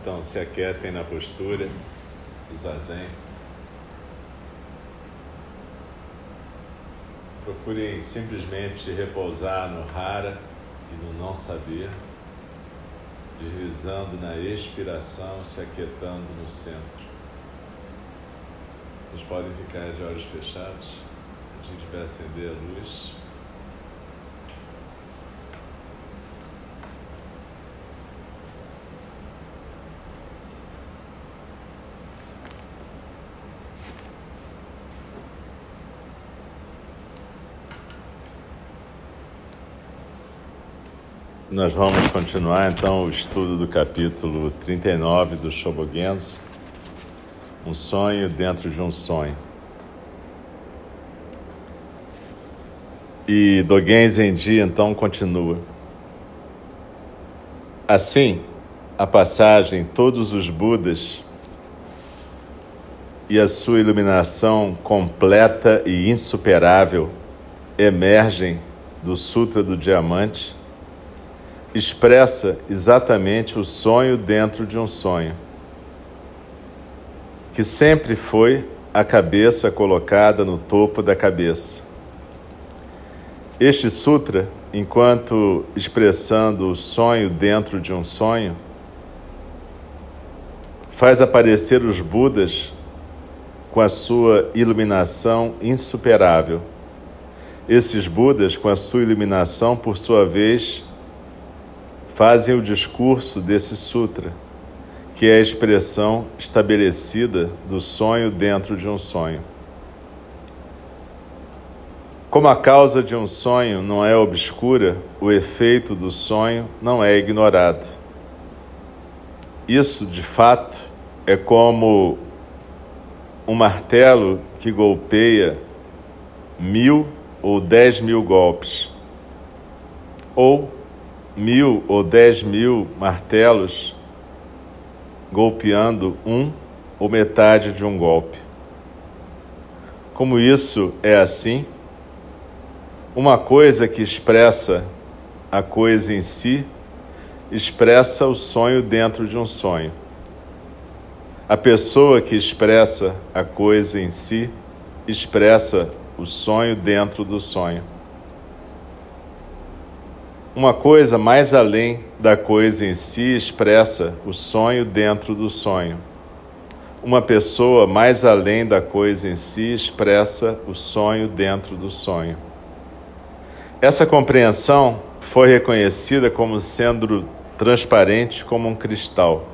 Então, se aquietem na postura do zazen. Procurem simplesmente repousar no rara e no não saber, deslizando na expiração, se aquietando no centro. Vocês podem ficar de olhos fechados. A gente vai acender a luz. Nós vamos continuar então o estudo do capítulo 39 do Shobogenzo, um sonho dentro de um sonho. E Dogen Zenji então continua. Assim, a passagem todos os Budas e a sua iluminação completa e insuperável emergem do Sutra do Diamante expressa exatamente o sonho dentro de um sonho, que sempre foi a cabeça colocada no topo da cabeça. Este sutra, enquanto expressando o sonho dentro de um sonho, faz aparecer os Budas com a sua iluminação insuperável. Esses Budas, com a sua iluminação, por sua vez, fazem o discurso desse sutra, que é a expressão estabelecida do sonho dentro de um sonho. Como a causa de um sonho não é obscura, o efeito do sonho não é ignorado. Isso, de fato, é como um martelo que golpeia mil ou dez mil golpes, ou mil ou dez mil martelos golpeando um ou metade de um golpe. Como isso é assim, uma coisa que expressa a coisa em si expressa o sonho dentro de um sonho. A pessoa que expressa a coisa em si expressa o sonho dentro do sonho uma coisa mais além da coisa em si expressa o sonho dentro do sonho. Uma pessoa mais além da coisa em si expressa o sonho dentro do sonho. Essa compreensão foi reconhecida como sendo transparente como um cristal.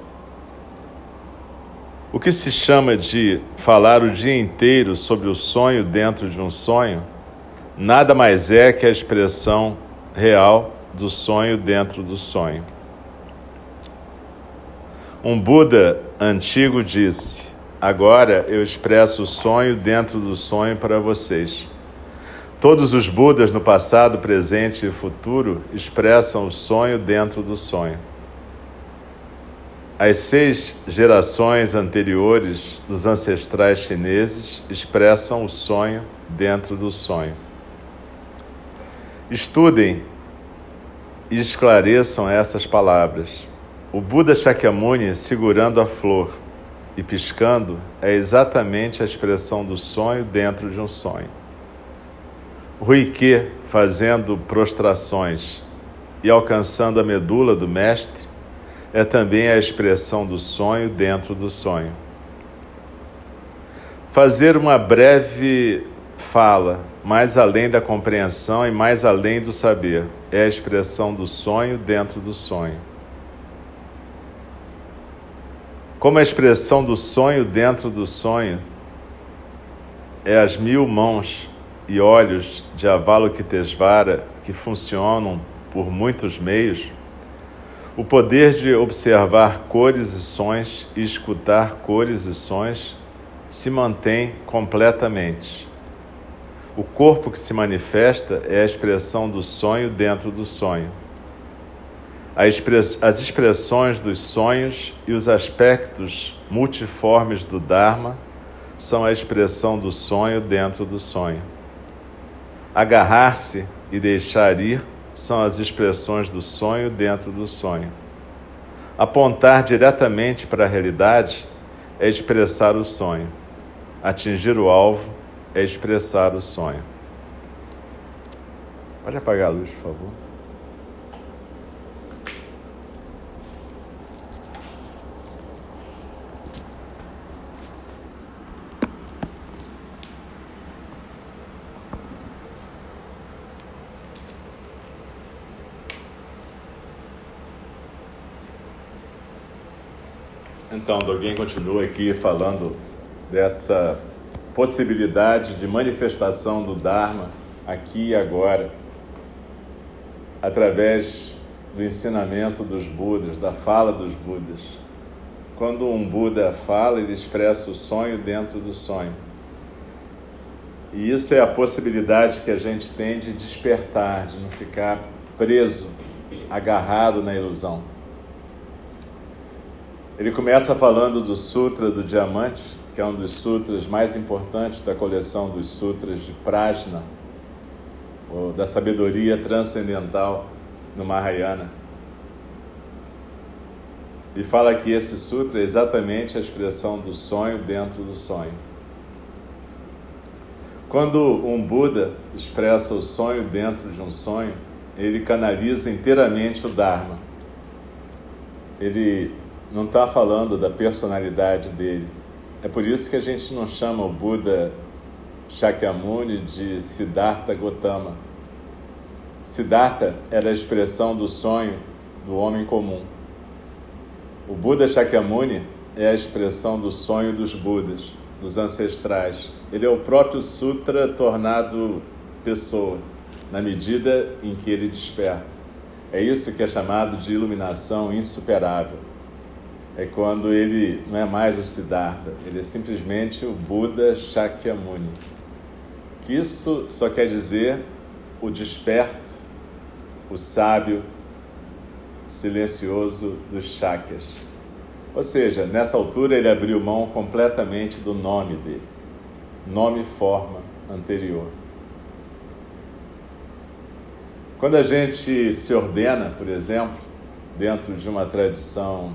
O que se chama de falar o dia inteiro sobre o sonho dentro de um sonho, nada mais é que a expressão real do sonho dentro do sonho. Um Buda antigo disse: agora eu expresso o sonho dentro do sonho para vocês. Todos os Budas no passado, presente e futuro expressam o sonho dentro do sonho. As seis gerações anteriores dos ancestrais chineses expressam o sonho dentro do sonho. Estudem esclareçam essas palavras. O Buda Shakyamuni segurando a flor e piscando é exatamente a expressão do sonho dentro de um sonho. Ruike fazendo prostrações e alcançando a medula do mestre é também a expressão do sonho dentro do sonho. Fazer uma breve fala, mais além da compreensão e mais além do saber, é a expressão do sonho dentro do sonho. Como a expressão do sonho dentro do sonho é as mil mãos e olhos de Avalokitesvara que funcionam por muitos meios, o poder de observar cores e sons e escutar cores e sons se mantém completamente. O corpo que se manifesta é a expressão do sonho dentro do sonho. As expressões dos sonhos e os aspectos multiformes do Dharma são a expressão do sonho dentro do sonho. Agarrar-se e deixar ir são as expressões do sonho dentro do sonho. Apontar diretamente para a realidade é expressar o sonho. Atingir o alvo é expressar o sonho. Pode apagar a luz, por favor. Então, Doguinho continua aqui falando dessa possibilidade de manifestação do Dharma aqui e agora, através do ensinamento dos Budas, da fala dos Budas. Quando um Buda fala, ele expressa o sonho dentro do sonho. E isso é a possibilidade que a gente tem de despertar, de não ficar preso, agarrado na ilusão. Ele começa falando do Sutra do Diamante, que é um dos sutras mais importantes da coleção dos sutras de Prajna, ou da sabedoria transcendental no Mahayana. E fala que esse sutra é exatamente a expressão do sonho dentro do sonho. Quando um Buda expressa o sonho dentro de um sonho, ele canaliza inteiramente o Dharma. Ele não está falando da personalidade dele, é por isso que a gente não chama o Buda Shakyamuni de Siddhartha Gautama. Siddhartha era a expressão do sonho do homem comum. O Buda Shakyamuni é a expressão do sonho dos Budas, dos ancestrais. Ele é o próprio Sutra tornado pessoa, na medida em que ele desperta. É isso que é chamado de iluminação insuperável é quando ele não é mais o Siddhartha, ele é simplesmente o Buda Shakyamuni. Que isso só quer dizer o desperto, o sábio, silencioso dos Shakyas. Ou seja, nessa altura ele abriu mão completamente do nome dele, nome forma anterior. Quando a gente se ordena, por exemplo, dentro de uma tradição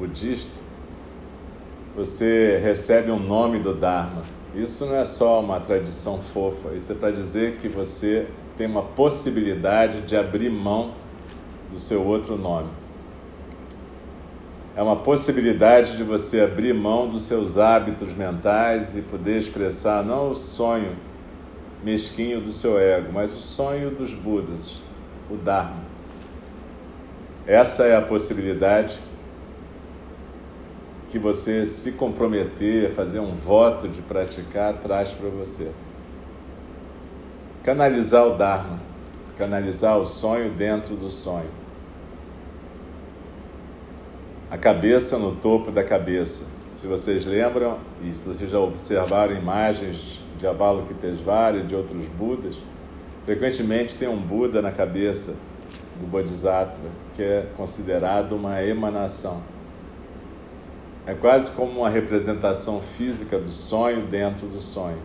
budista, você recebe um nome do Dharma. Isso não é só uma tradição fofa, isso é para dizer que você tem uma possibilidade de abrir mão do seu outro nome. É uma possibilidade de você abrir mão dos seus hábitos mentais e poder expressar não o sonho mesquinho do seu ego, mas o sonho dos Budas, o Dharma. Essa é a possibilidade que você se comprometer fazer um voto de praticar traz para você. Canalizar o Dharma, canalizar o sonho dentro do sonho. A cabeça no topo da cabeça. se vocês lembram, e se vocês já observaram imagens de Avalokitesvara e de outros Budas, frequentemente tem um Buda na cabeça do Bodhisattva, que é considerado uma emanação. É quase como uma representação física do sonho dentro do sonho.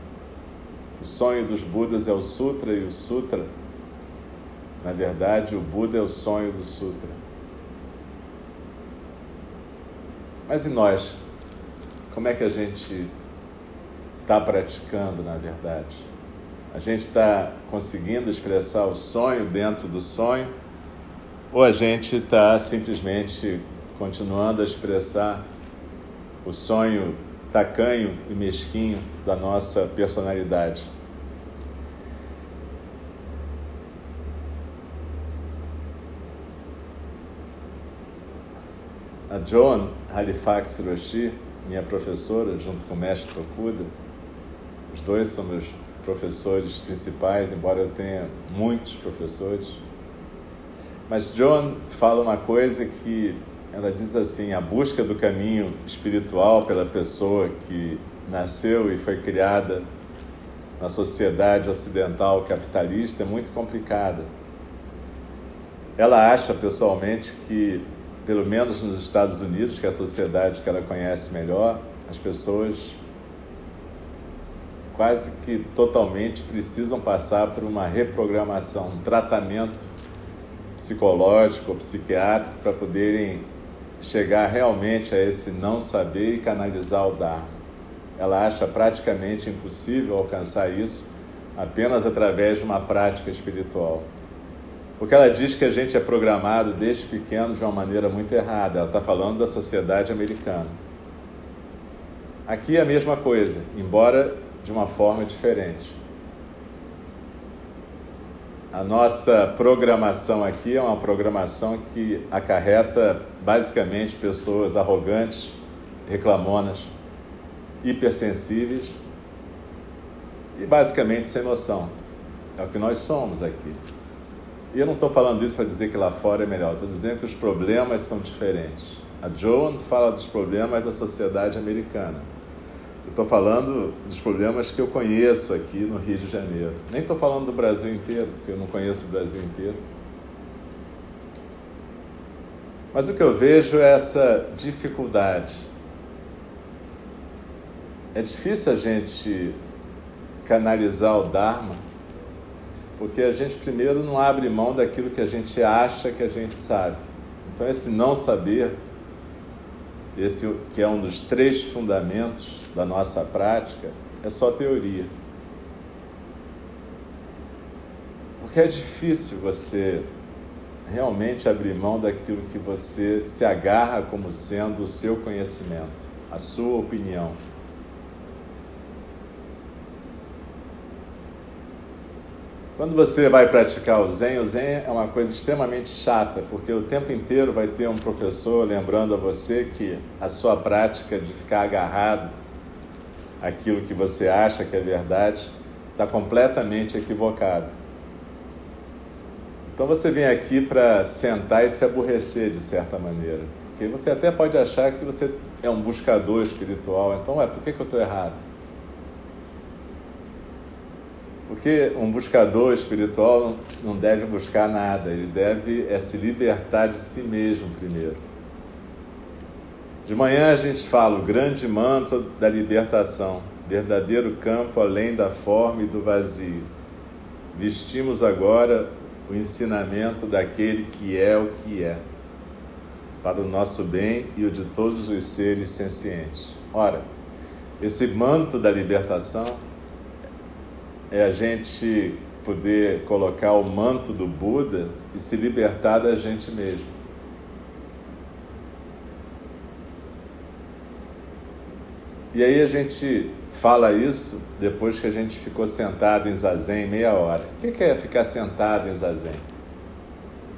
O sonho dos Budas é o Sutra e o Sutra, na verdade, o Buda é o sonho do Sutra. Mas e nós? Como é que a gente está praticando, na verdade? A gente está conseguindo expressar o sonho dentro do sonho? Ou a gente está simplesmente continuando a expressar o sonho tacanho e mesquinho da nossa personalidade? A Joan Halifax Roshi, minha professora, junto com o mestre Tokuda, os dois são meus professores principais, embora eu tenha muitos professores. Mas John fala uma coisa que ela diz assim: a busca do caminho espiritual pela pessoa que nasceu e foi criada na sociedade ocidental capitalista é muito complicada. Ela acha pessoalmente que pelo menos nos Estados Unidos, que é a sociedade que ela conhece melhor, as pessoas quase que totalmente precisam passar por uma reprogramação, um tratamento psicológico ou psiquiátrico para poderem chegar realmente a esse não saber e canalizar o Dharma. Ela acha praticamente impossível alcançar isso apenas através de uma prática espiritual. Porque ela diz que a gente é programado desde pequeno de uma maneira muito errada. Ela está falando da sociedade americana. Aqui é a mesma coisa, embora de uma forma diferente. A nossa programação aqui é uma programação que acarreta basicamente pessoas arrogantes, reclamonas, hipersensíveis e basicamente sem noção. É o que nós somos aqui. E eu não estou falando isso para dizer que lá fora é melhor, estou dizendo que os problemas são diferentes. A Joan fala dos problemas da sociedade americana. Eu estou falando dos problemas que eu conheço aqui no Rio de Janeiro. Nem estou falando do Brasil inteiro, porque eu não conheço o Brasil inteiro. Mas o que eu vejo é essa dificuldade. É difícil a gente canalizar o Dharma porque a gente primeiro não abre mão daquilo que a gente acha que a gente sabe. Então esse não saber, esse que é um dos três fundamentos da nossa prática, é só teoria. Porque é difícil você realmente abrir mão daquilo que você se agarra como sendo o seu conhecimento, a sua opinião. Quando você vai praticar o Zen, o Zen é uma coisa extremamente chata, porque o tempo inteiro vai ter um professor lembrando a você que a sua prática de ficar agarrado àquilo que você acha que é verdade está completamente equivocado. Então você vem aqui para sentar e se aborrecer de certa maneira. Porque você até pode achar que você é um buscador espiritual. Então, é por que, que eu estou errado? Porque um buscador espiritual não deve buscar nada, ele deve é se libertar de si mesmo primeiro. De manhã a gente fala o grande mantra da libertação, verdadeiro campo além da forma e do vazio. Vestimos agora o ensinamento daquele que é o que é, para o nosso bem e o de todos os seres sencientes. Ora, esse manto da libertação é a gente poder colocar o manto do Buda e se libertar da gente mesmo. E aí a gente fala isso depois que a gente ficou sentado em zazen meia hora. O que é ficar sentado em zazen?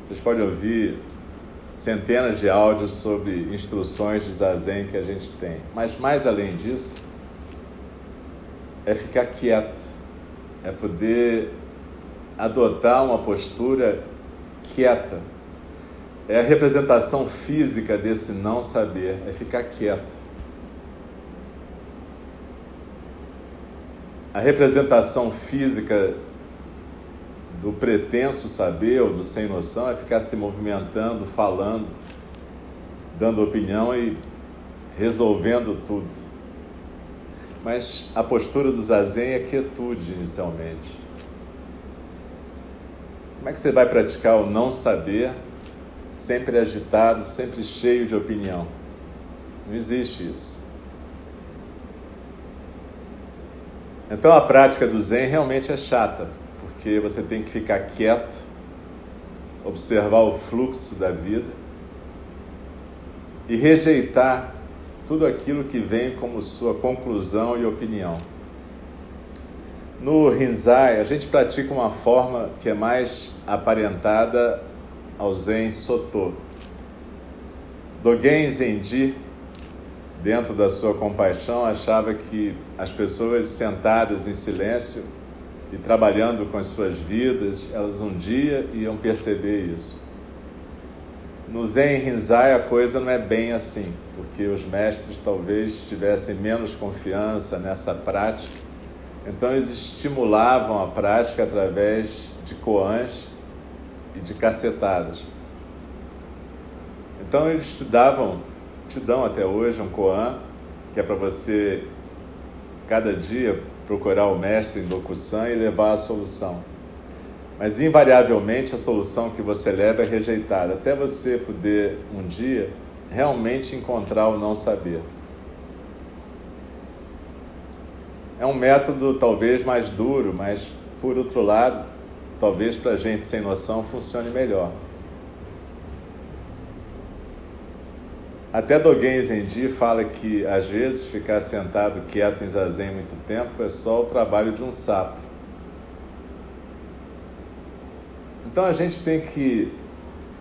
Vocês podem ouvir centenas de áudios sobre instruções de zazen que a gente tem. Mas mais além disso, é ficar quieto é poder adotar uma postura quieta. É a representação física desse não saber, é ficar quieto. A representação física do pretenso saber ou do sem noção é ficar se movimentando, falando, dando opinião e resolvendo tudo. Mas a postura do zazen é quietude inicialmente. Como é que você vai praticar o não saber, sempre agitado, sempre cheio de opinião? Não existe isso. Então a prática do Zen realmente é chata, porque você tem que ficar quieto, observar o fluxo da vida e rejeitar tudo aquilo que vem como sua conclusão e opinião. No Rinzai, a gente pratica uma forma que é mais aparentada ao Zen Soto. Dogen Zenji dentro da sua compaixão, achava que as pessoas sentadas em silêncio e trabalhando com as suas vidas, elas um dia iam perceber isso. No Zen Rinzai a coisa não é bem assim, porque os mestres talvez tivessem menos confiança nessa prática, então eles estimulavam a prática através de koans e de cacetadas. Então eles estudavam te dão até hoje um koan, que é para você, cada dia, procurar o mestre em Dokusan e levar a solução. Mas, invariavelmente, a solução que você leva é rejeitada, até você poder, um dia, realmente encontrar o não saber. É um método talvez mais duro, mas, por outro lado, talvez para gente sem noção funcione melhor. Até Dogen Zenji fala que às vezes ficar sentado quieto em zazen muito tempo é só o trabalho de um sapo. Então a gente tem que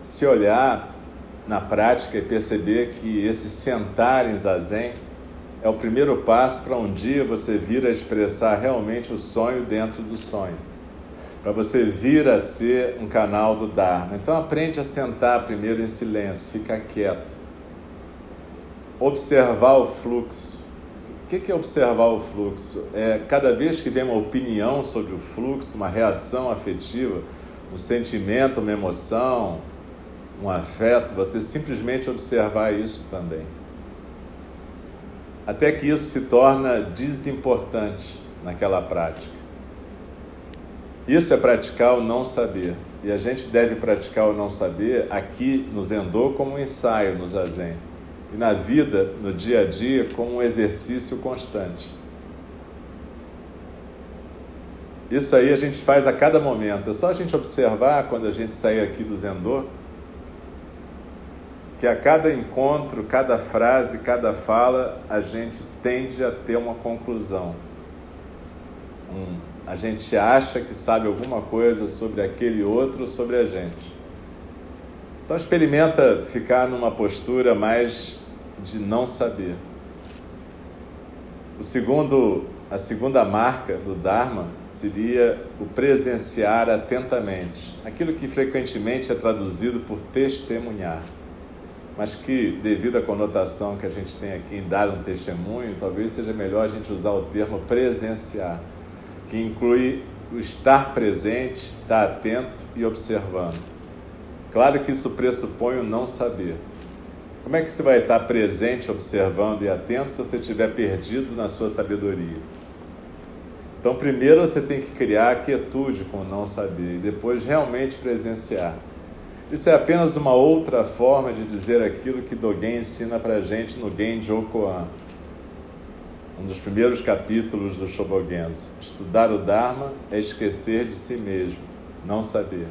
se olhar na prática e perceber que esse sentar em zazen é o primeiro passo para um dia você vir a expressar realmente o sonho dentro do sonho. Para você vir a ser um canal do Dharma. Então aprende a sentar primeiro em silêncio, ficar quieto observar o fluxo. O que é observar o fluxo? É cada vez que vem uma opinião sobre o fluxo, uma reação afetiva, um sentimento, uma emoção, um afeto, você simplesmente observar isso também. Até que isso se torna desimportante naquela prática. Isso é praticar o não saber. E a gente deve praticar o não saber aqui no Zendô como um ensaio no Zazen na vida, no dia a dia, como um exercício constante. Isso aí a gente faz a cada momento. É só a gente observar quando a gente sair aqui do Zendô, que a cada encontro, cada frase, cada fala, a gente tende a ter uma conclusão. Um, a gente acha que sabe alguma coisa sobre aquele outro, sobre a gente. Então experimenta ficar numa postura mais de não saber. O segundo, a segunda marca do Dharma seria o presenciar atentamente, aquilo que frequentemente é traduzido por testemunhar, mas que, devido à conotação que a gente tem aqui em dar um testemunho, talvez seja melhor a gente usar o termo presenciar, que inclui o estar presente, estar atento e observando. Claro que isso pressupõe o não saber. Como é que você vai estar presente, observando e atento se você estiver perdido na sua sabedoria? Então, primeiro você tem que criar a quietude com o não saber e depois realmente presenciar. Isso é apenas uma outra forma de dizer aquilo que Dogen ensina para a gente no Genjo Koan, um dos primeiros capítulos do Shobogenzo. Estudar o Dharma é esquecer de si mesmo, não saber.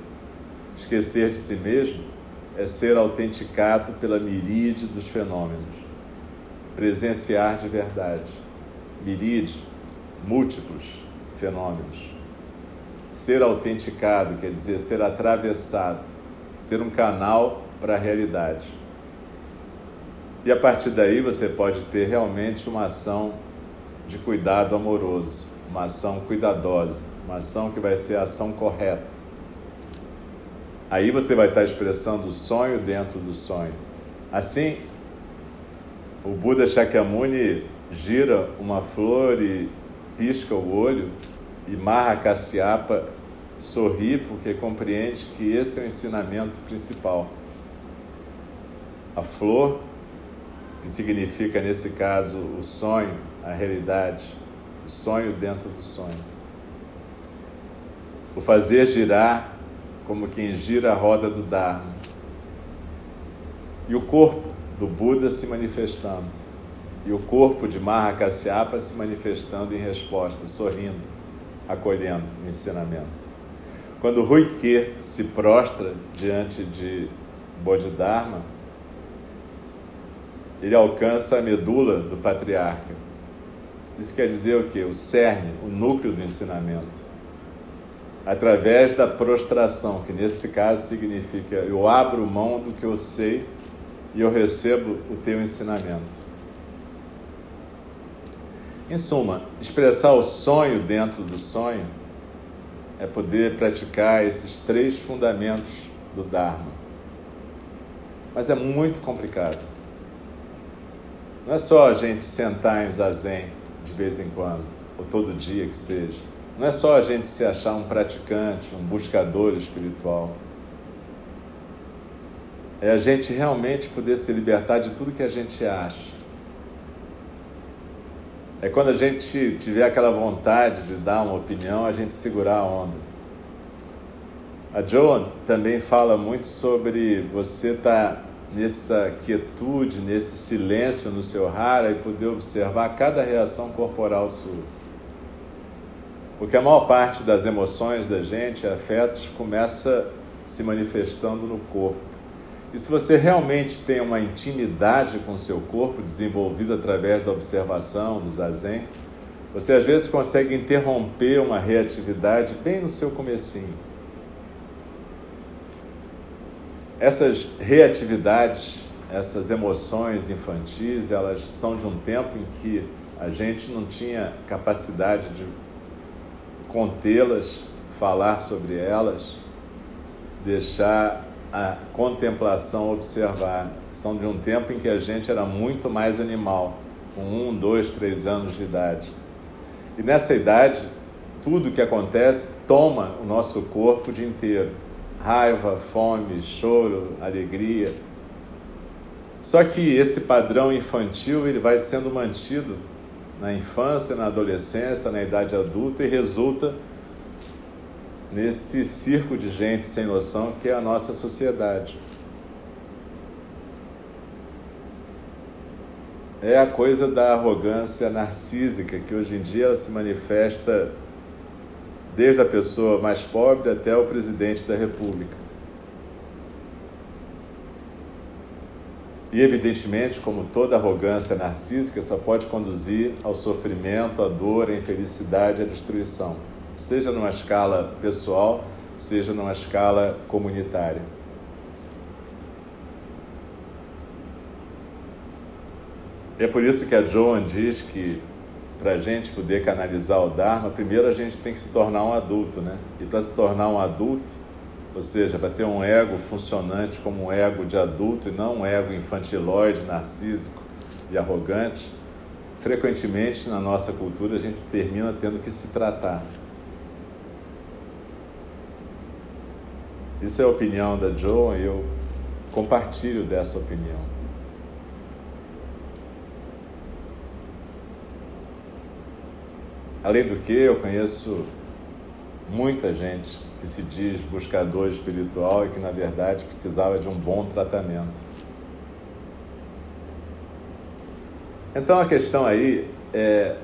Esquecer de si mesmo é ser autenticado pela miríade dos fenômenos. Presenciar de verdade. Miríade, múltiplos fenômenos. Ser autenticado quer dizer ser atravessado, ser um canal para a realidade. E a partir daí você pode ter realmente uma ação de cuidado amoroso, uma ação cuidadosa, uma ação que vai ser a ação correta Aí você vai estar expressando o sonho dentro do sonho. Assim, o Buda Shakyamuni gira uma flor e pisca o olho e Marra Cassiapa sorri porque compreende que esse é o ensinamento principal. A flor, que significa nesse caso o sonho, a realidade, o sonho dentro do sonho. O fazer girar como quem gira a roda do Dharma. E o corpo do Buda se manifestando. E o corpo de Mahakasyapa se manifestando em resposta, sorrindo, acolhendo o ensinamento. Quando Ruike se prostra diante de Bodhidharma, ele alcança a medula do patriarca. Isso quer dizer o quê? O cerne, o núcleo do ensinamento através da prostração, que nesse caso significa eu abro mão do que eu sei e eu recebo o teu ensinamento. Em suma, expressar o sonho dentro do sonho é poder praticar esses três fundamentos do Dharma. Mas é muito complicado. Não é só a gente sentar em zazen de vez em quando, ou todo dia que seja. Não é só a gente se achar um praticante, um buscador espiritual. É a gente realmente poder se libertar de tudo que a gente acha. É quando a gente tiver aquela vontade de dar uma opinião, a gente segurar a onda. A Joan também fala muito sobre você estar tá nessa quietude, nesse silêncio no seu rara e poder observar cada reação corporal sua. Porque a maior parte das emoções da gente, afetos, começa se manifestando no corpo. E se você realmente tem uma intimidade com o seu corpo desenvolvida através da observação, do zazen, você às vezes consegue interromper uma reatividade bem no seu comecinho. Essas reatividades, essas emoções infantis, elas são de um tempo em que a gente não tinha capacidade de contê-las, falar sobre elas, deixar a contemplação observar. São de um tempo em que a gente era muito mais animal, com um, dois, três anos de idade. E nessa idade, tudo que acontece toma o nosso corpo de inteiro. Raiva, fome, choro, alegria. Só que esse padrão infantil ele vai sendo mantido na infância, na adolescência, na idade adulta e resulta nesse circo de gente sem noção que é a nossa sociedade. É a coisa da arrogância narcísica que hoje em dia ela se manifesta desde a pessoa mais pobre até o presidente da República. E, evidentemente, como toda arrogância narcísica, só pode conduzir ao sofrimento, à dor, à infelicidade, à destruição, seja numa escala pessoal, seja numa escala comunitária. É por isso que a Joan diz que para a gente poder canalizar o Dharma, primeiro a gente tem que se tornar um adulto, né? E para se tornar um adulto, ou seja, para ter um ego funcionante como um ego de adulto e não um ego infantiloide, narcísico e arrogante, frequentemente na nossa cultura a gente termina tendo que se tratar. Isso é a opinião da Joan e eu compartilho dessa opinião. Além do que, eu conheço muita gente que se diz buscador espiritual e que, na verdade, precisava de um bom tratamento. Então, a questão aí é.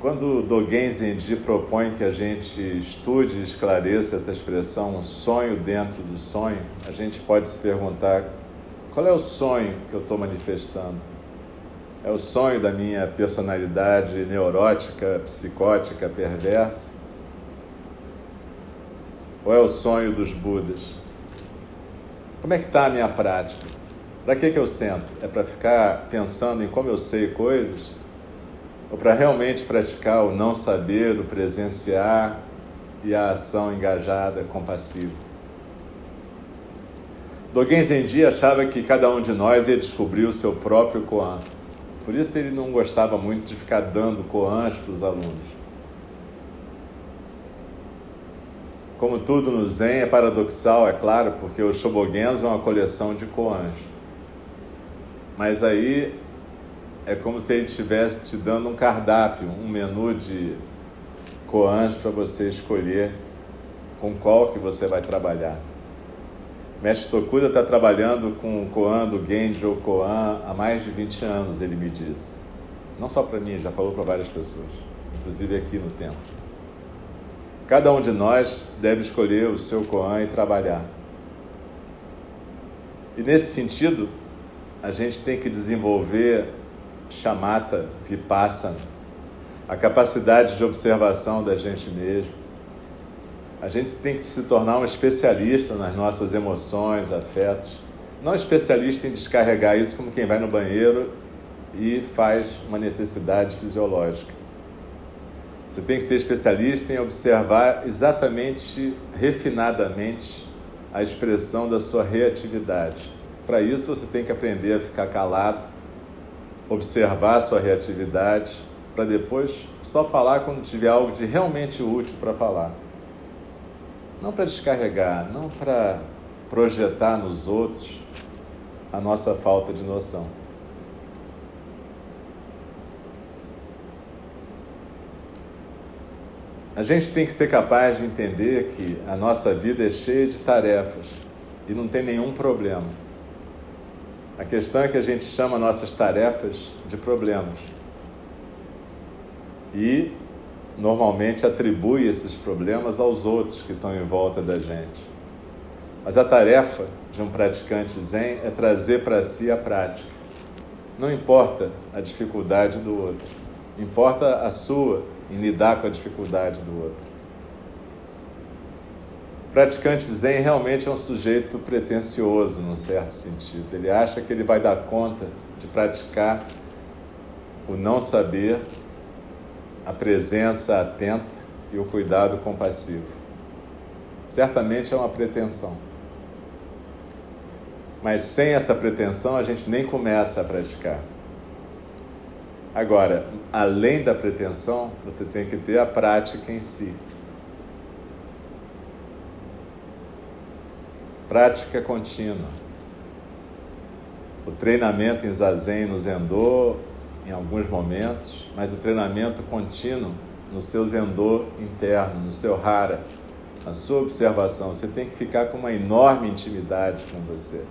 Quando Dogen Zenji propõe que a gente estude e esclareça essa expressão sonho dentro do sonho, a gente pode se perguntar qual é o sonho que eu estou manifestando? É o sonho da minha personalidade neurótica, psicótica, perversa? Ou é o sonho dos Budas? Como é que está a minha prática? Para que, que eu sento? É para ficar pensando em como eu sei coisas? Ou para realmente praticar o não saber, o presenciar e a ação engajada, compassiva? Dogen Zenji achava que cada um de nós ia descobrir o seu próprio Koan. Por isso ele não gostava muito de ficar dando koans para os alunos. Como tudo no Zen é paradoxal, é claro, porque o Shobogenzo é uma coleção de koans. Mas aí é como se ele estivesse te dando um cardápio, um menu de koans para você escolher com qual que você vai trabalhar. Mestre Tokuda está trabalhando com o koan do Genjo Koan há mais de 20 anos, ele me disse. Não só para mim, já falou para várias pessoas, inclusive aqui no templo. Cada um de nós deve escolher o seu koan e trabalhar. E nesse sentido, a gente tem que desenvolver chamata vipassana, a capacidade de observação da gente mesmo. A gente tem que se tornar um especialista nas nossas emoções, afetos. Não especialista em descarregar isso como quem vai no banheiro e faz uma necessidade fisiológica. Você tem que ser especialista em observar exatamente, refinadamente, a expressão da sua reatividade. Para isso, você tem que aprender a ficar calado observar a sua reatividade, para depois só falar quando tiver algo de realmente útil para falar. Não para descarregar, não para projetar nos outros a nossa falta de noção. A gente tem que ser capaz de entender que a nossa vida é cheia de tarefas e não tem nenhum problema. A questão é que a gente chama nossas tarefas de problemas. E normalmente atribui esses problemas aos outros que estão em volta da gente. Mas a tarefa de um praticante zen é trazer para si a prática. Não importa a dificuldade do outro, importa a sua em lidar com a dificuldade do outro praticante Zen realmente é um sujeito pretensioso, num certo sentido. Ele acha que ele vai dar conta de praticar o não saber, a presença atenta e o cuidado compassivo. Certamente é uma pretensão. Mas sem essa pretensão, a gente nem começa a praticar. Agora, além da pretensão, você tem que ter a prática em si. prática contínua. O treinamento em Zazen no Zendô, em alguns momentos, mas o treinamento contínuo no seu Zendô interno, no seu Hara, na sua observação. Você tem que ficar com uma enorme intimidade com você.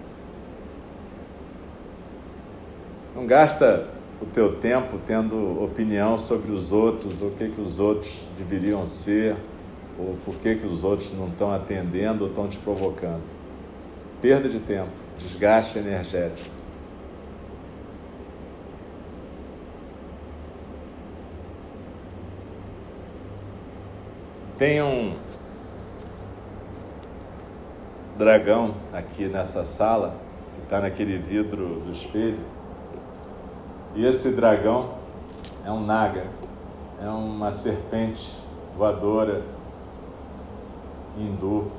Não gasta o teu tempo tendo opinião sobre os outros, o que, que os outros deveriam ser, ou por que, que os outros não estão atendendo ou estão te provocando perda de tempo, desgaste energético. Tem um dragão aqui nessa sala, que está naquele vidro do espelho. E esse dragão é um naga, é uma serpente voadora hindu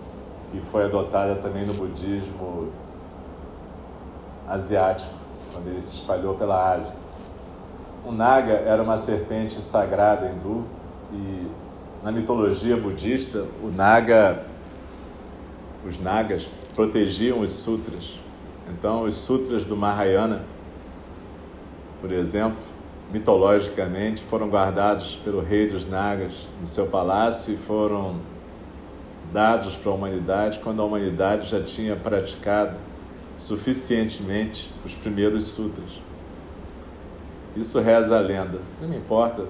que foi adotada também no budismo asiático, quando ele se espalhou pela Ásia. O Naga era uma serpente sagrada hindu e na mitologia budista, o Naga, os Nagas protegiam os sutras. Então, os sutras do Mahayana, por exemplo, mitologicamente, foram guardados pelo rei dos Nagas no seu palácio e foram dados para a humanidade quando a humanidade já tinha praticado suficientemente os primeiros sutras. Isso reza a lenda. Não me importa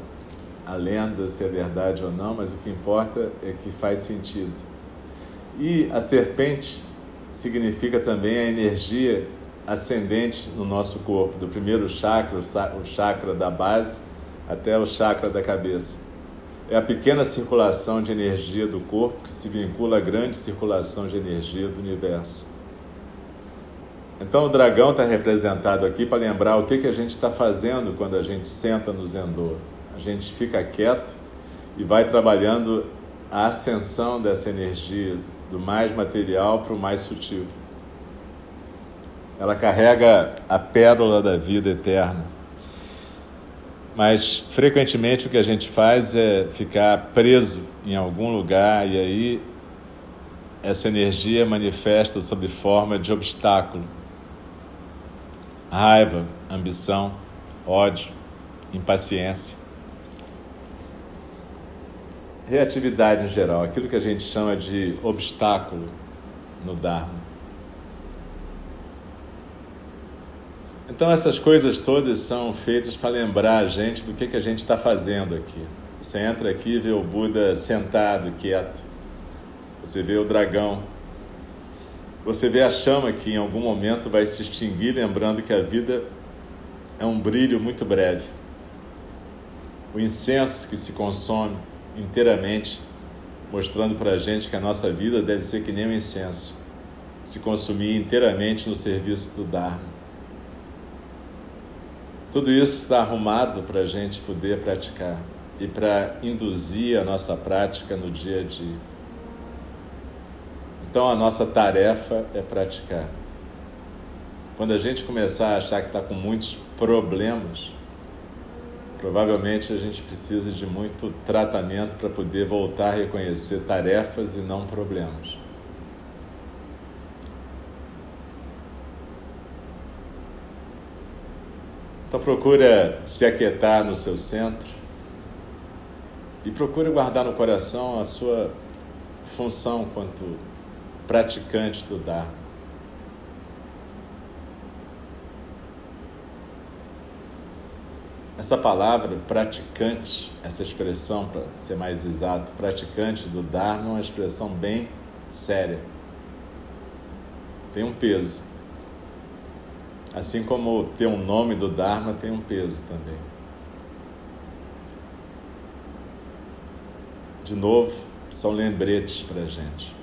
a lenda se é verdade ou não, mas o que importa é que faz sentido. E a serpente significa também a energia ascendente no nosso corpo, do primeiro chakra, o chakra da base, até o chakra da cabeça é a pequena circulação de energia do corpo que se vincula à grande circulação de energia do universo. Então o dragão está representado aqui para lembrar o que, que a gente está fazendo quando a gente senta no Zendô. A gente fica quieto e vai trabalhando a ascensão dessa energia do mais material para o mais sutil. Ela carrega a pérola da vida eterna. Mas frequentemente o que a gente faz é ficar preso em algum lugar e aí essa energia manifesta sob forma de obstáculo. Raiva, ambição, ódio, impaciência. Reatividade em geral, aquilo que a gente chama de obstáculo no Dharma. Então, essas coisas todas são feitas para lembrar a gente do que, que a gente está fazendo aqui. Você entra aqui e vê o Buda sentado, quieto. Você vê o dragão. Você vê a chama que em algum momento vai se extinguir, lembrando que a vida é um brilho muito breve. O incenso que se consome inteiramente, mostrando para a gente que a nossa vida deve ser que nem o incenso se consumir inteiramente no serviço do Dharma. Tudo isso está arrumado para a gente poder praticar e para induzir a nossa prática no dia a dia. Então a nossa tarefa é praticar. Quando a gente começar a achar que está com muitos problemas, provavelmente a gente precisa de muito tratamento para poder voltar a reconhecer tarefas e não problemas. Então procura se aquietar no seu centro e procure guardar no coração a sua função quanto praticante do Dharma. Essa palavra praticante, essa expressão, para ser mais exato, praticante do Dharma é uma expressão bem séria. Tem um peso. Assim como ter um nome do Dharma tem um peso também. De novo, são lembretes para a gente.